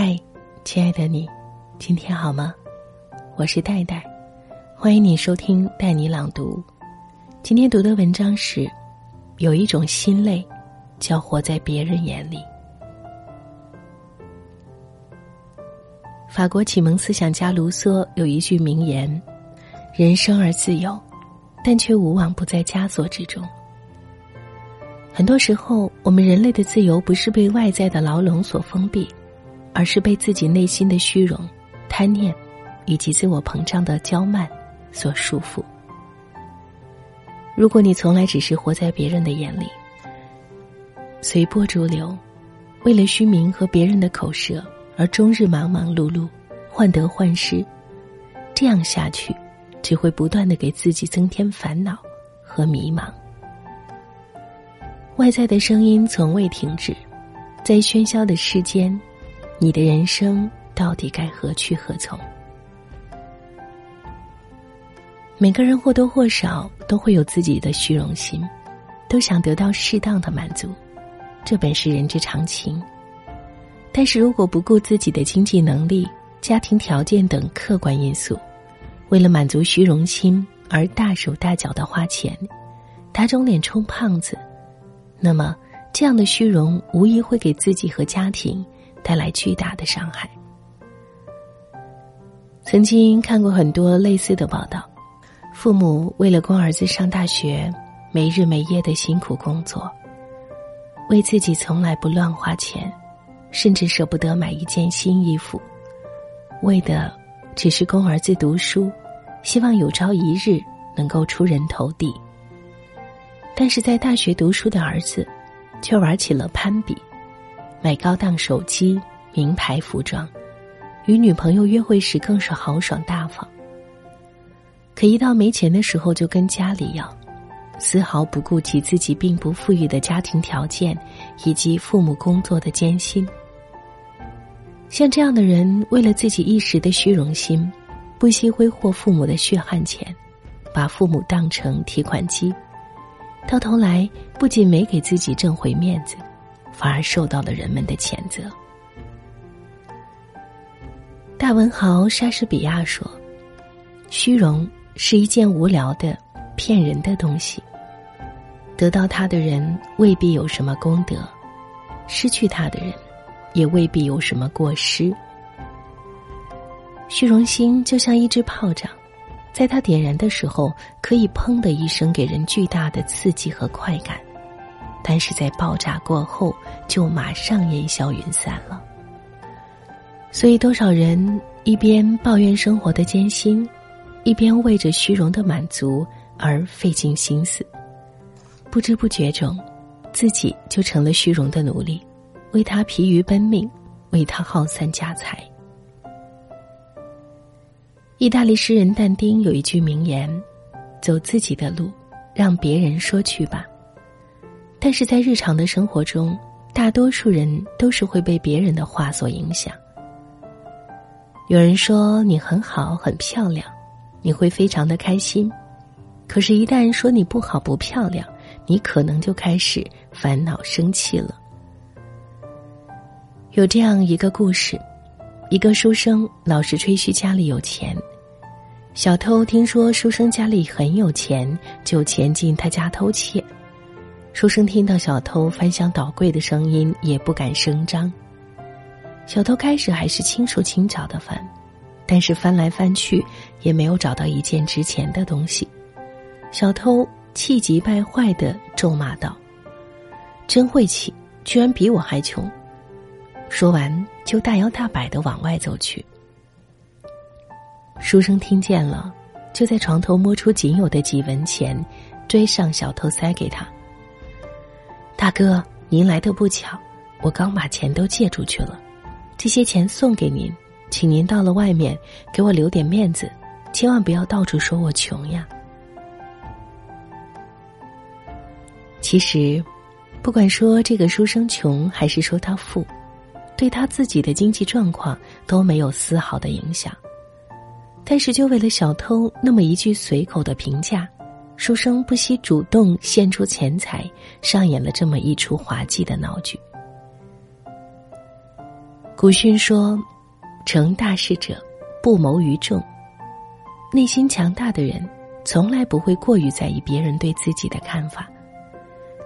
嗨，亲爱的你，今天好吗？我是戴戴，欢迎你收听带你朗读。今天读的文章是：有一种心累，叫活在别人眼里。法国启蒙思想家卢梭有一句名言：“人生而自由，但却无往不在枷锁之中。”很多时候，我们人类的自由不是被外在的牢笼所封闭，而是被自己内心的虚荣、贪念，以及自我膨胀的骄慢所束缚。如果你从来只是活在别人的眼里，随波逐流，为了虚名和别人的口舌而终日忙忙碌碌、患得患失，这样下去，只会不断的给自己增添烦恼和迷茫。外在的声音从未停止，在喧嚣的世间，你的人生到底该何去何从？每个人或多或少都会有自己的虚荣心，都想得到适当的满足，这本是人之常情。但是如果不顾自己的经济能力、家庭条件等客观因素，为了满足虚荣心而大手大脚的花钱，打肿脸充胖子。那么，这样的虚荣无疑会给自己和家庭带来巨大的伤害。曾经看过很多类似的报道，父母为了供儿子上大学，没日没夜的辛苦工作，为自己从来不乱花钱，甚至舍不得买一件新衣服，为的只是供儿子读书，希望有朝一日能够出人头地。但是在大学读书的儿子，却玩起了攀比，买高档手机、名牌服装，与女朋友约会时更是豪爽大方。可一到没钱的时候，就跟家里要，丝毫不顾及自己并不富裕的家庭条件以及父母工作的艰辛。像这样的人，为了自己一时的虚荣心，不惜挥霍父母的血汗钱，把父母当成提款机。到头来，不仅没给自己挣回面子，反而受到了人们的谴责。大文豪莎士比亚说：“虚荣是一件无聊的、骗人的东西。得到它的人未必有什么功德，失去它的人也未必有什么过失。虚荣心就像一只炮仗。”在它点燃的时候，可以砰的一声给人巨大的刺激和快感，但是在爆炸过后就马上烟消云散了。所以，多少人一边抱怨生活的艰辛，一边为着虚荣的满足而费尽心思，不知不觉中，自己就成了虚荣的奴隶，为他疲于奔命，为他耗散家财。意大利诗人但丁有一句名言：“走自己的路，让别人说去吧。”但是在日常的生活中，大多数人都是会被别人的话所影响。有人说你很好、很漂亮，你会非常的开心；可是，一旦说你不好、不漂亮，你可能就开始烦恼、生气了。有这样一个故事。一个书生老是吹嘘家里有钱，小偷听说书生家里很有钱，就潜进他家偷窃。书生听到小偷翻箱倒柜的声音，也不敢声张。小偷开始还是轻手轻脚的翻，但是翻来翻去也没有找到一件值钱的东西。小偷气急败坏的咒骂道：“真晦气，居然比我还穷！”说完，就大摇大摆的往外走去。书生听见了，就在床头摸出仅有的几文钱，追上小偷，塞给他。大哥，您来的不巧，我刚把钱都借出去了，这些钱送给您，请您到了外面给我留点面子，千万不要到处说我穷呀。其实，不管说这个书生穷，还是说他富。对他自己的经济状况都没有丝毫的影响，但是就为了小偷那么一句随口的评价，书生不惜主动献出钱财，上演了这么一出滑稽的闹剧。古训说：“成大事者，不谋于众。”内心强大的人，从来不会过于在意别人对自己的看法，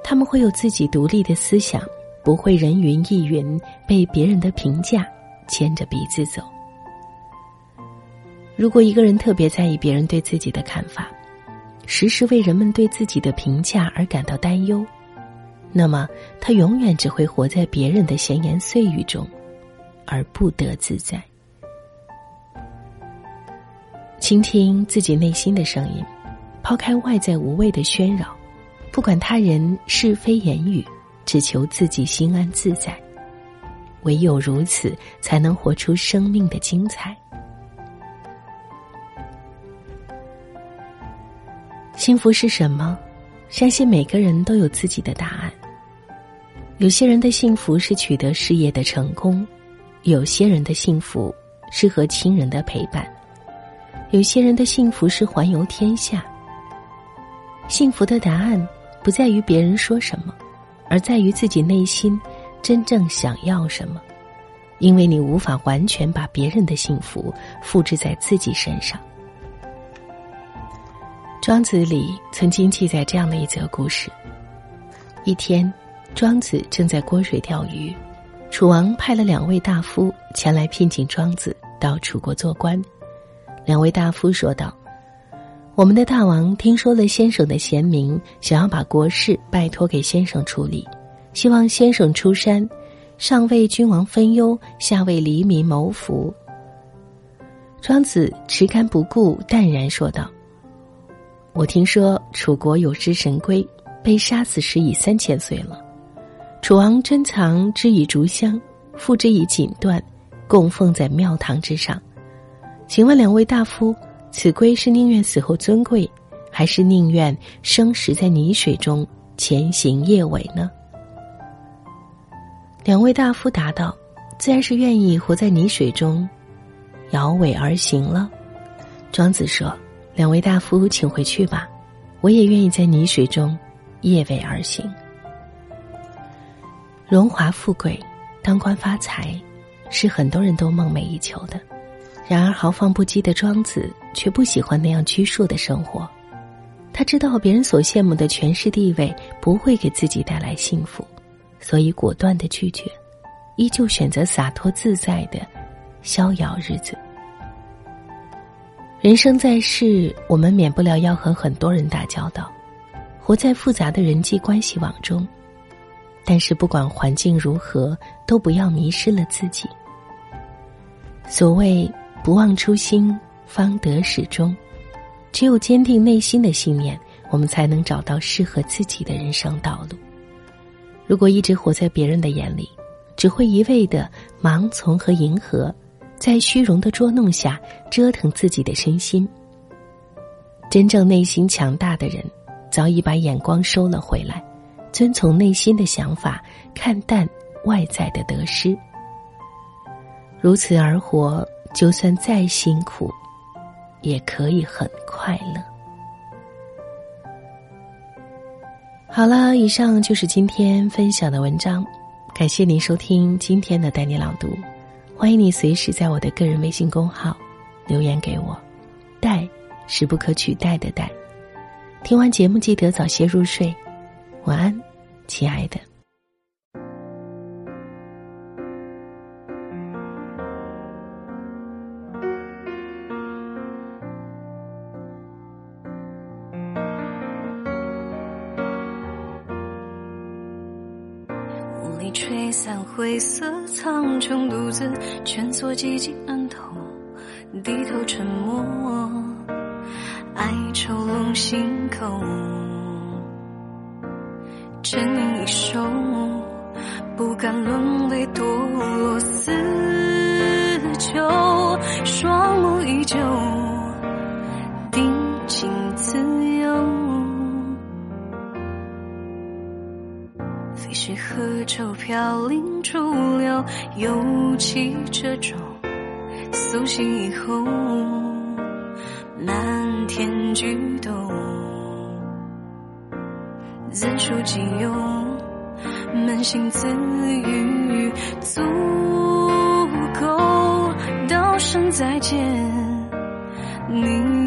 他们会有自己独立的思想，不会人云亦云，被别人的评价牵着鼻子走。如果一个人特别在意别人对自己的看法，时时为人们对自己的评价而感到担忧，那么他永远只会活在别人的闲言碎语中，而不得自在。倾听自己内心的声音，抛开外在无谓的喧扰，不管他人是非言语，只求自己心安自在。唯有如此，才能活出生命的精彩。幸福是什么？相信每个人都有自己的答案。有些人的幸福是取得事业的成功，有些人的幸福是和亲人的陪伴。有些人的幸福是环游天下。幸福的答案不在于别人说什么，而在于自己内心真正想要什么。因为你无法完全把别人的幸福复制在自己身上。庄子里曾经记载这样的一则故事：一天，庄子正在郭水钓鱼，楚王派了两位大夫前来聘请庄子到楚国做官。两位大夫说道：“我们的大王听说了先生的贤明，想要把国事拜托给先生处理，希望先生出山，上为君王分忧，下为黎民谋福。”庄子持竿不顾，淡然说道：“我听说楚国有只神龟，被杀死时已三千岁了。楚王珍藏之以竹香，附之以锦缎，供奉在庙堂之上。”请问两位大夫，此龟是宁愿死后尊贵，还是宁愿生食在泥水中前行夜尾呢？两位大夫答道：“自然是愿意活在泥水中，摇尾而行了。”庄子说：“两位大夫，请回去吧，我也愿意在泥水中夜尾而行。荣华富贵、当官发财，是很多人都梦寐以求的。”然而豪放不羁的庄子却不喜欢那样拘束的生活，他知道别人所羡慕的权势地位不会给自己带来幸福，所以果断的拒绝，依旧选择洒脱自在的逍遥日子。人生在世，我们免不了要和很多人打交道，活在复杂的人际关系网中，但是不管环境如何，都不要迷失了自己。所谓。不忘初心，方得始终。只有坚定内心的信念，我们才能找到适合自己的人生道路。如果一直活在别人的眼里，只会一味的盲从和迎合，在虚荣的捉弄下折腾自己的身心。真正内心强大的人，早已把眼光收了回来，遵从内心的想法，看淡外在的得失。如此而活。就算再辛苦，也可以很快乐。好了，以上就是今天分享的文章，感谢您收听今天的带你朗读，欢迎你随时在我的个人微信公号留言给我，带是不可取代的带。听完节目记得早些入睡，晚安，亲爱的。灰色苍穹，独自蜷缩寂静暗头，低头沉默，哀愁笼心口，沉吟一首，不敢沦为堕落死囚，双目依旧。飞絮何愁飘零逐流，尤其这种苏醒以后，漫天举动，怎数几有，扪心自语，足够道声再见，你。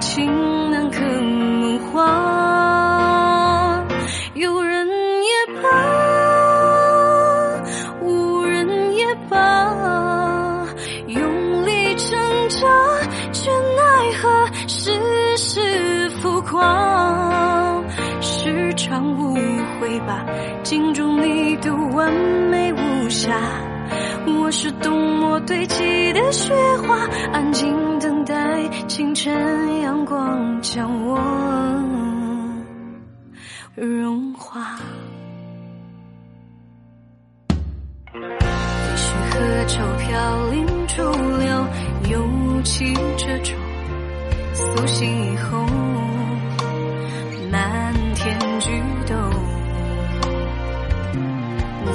情难可梦话。有人也罢，无人也罢，用力挣扎，却奈何世事浮夸。是场误会吧，镜中你的完美无瑕。我是冬末堆积的雪花，安静清晨阳光将我融化。也许河舟飘零逐流，又起这种苏醒以后，漫天菊斗，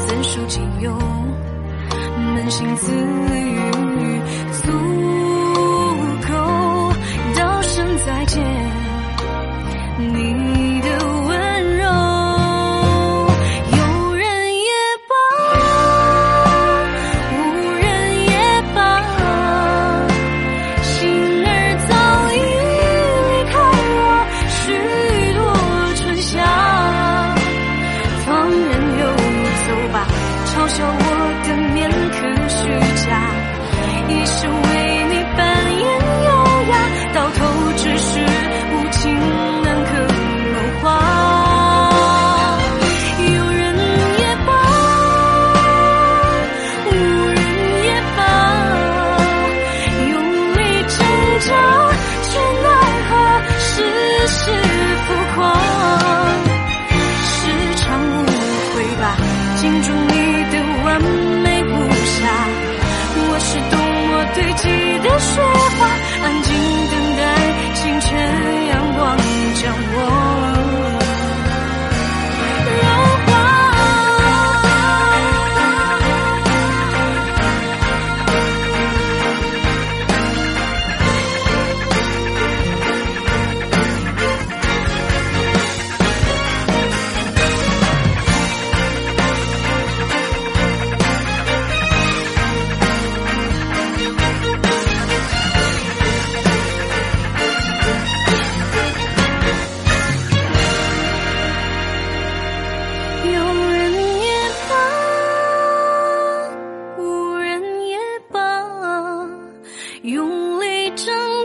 怎数仅有？扪心自语，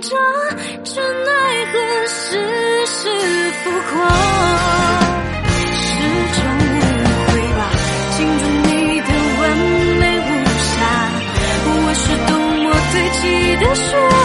这真奈何世事浮夸是场误会吧进入你的完美无瑕我是多么堆积的雪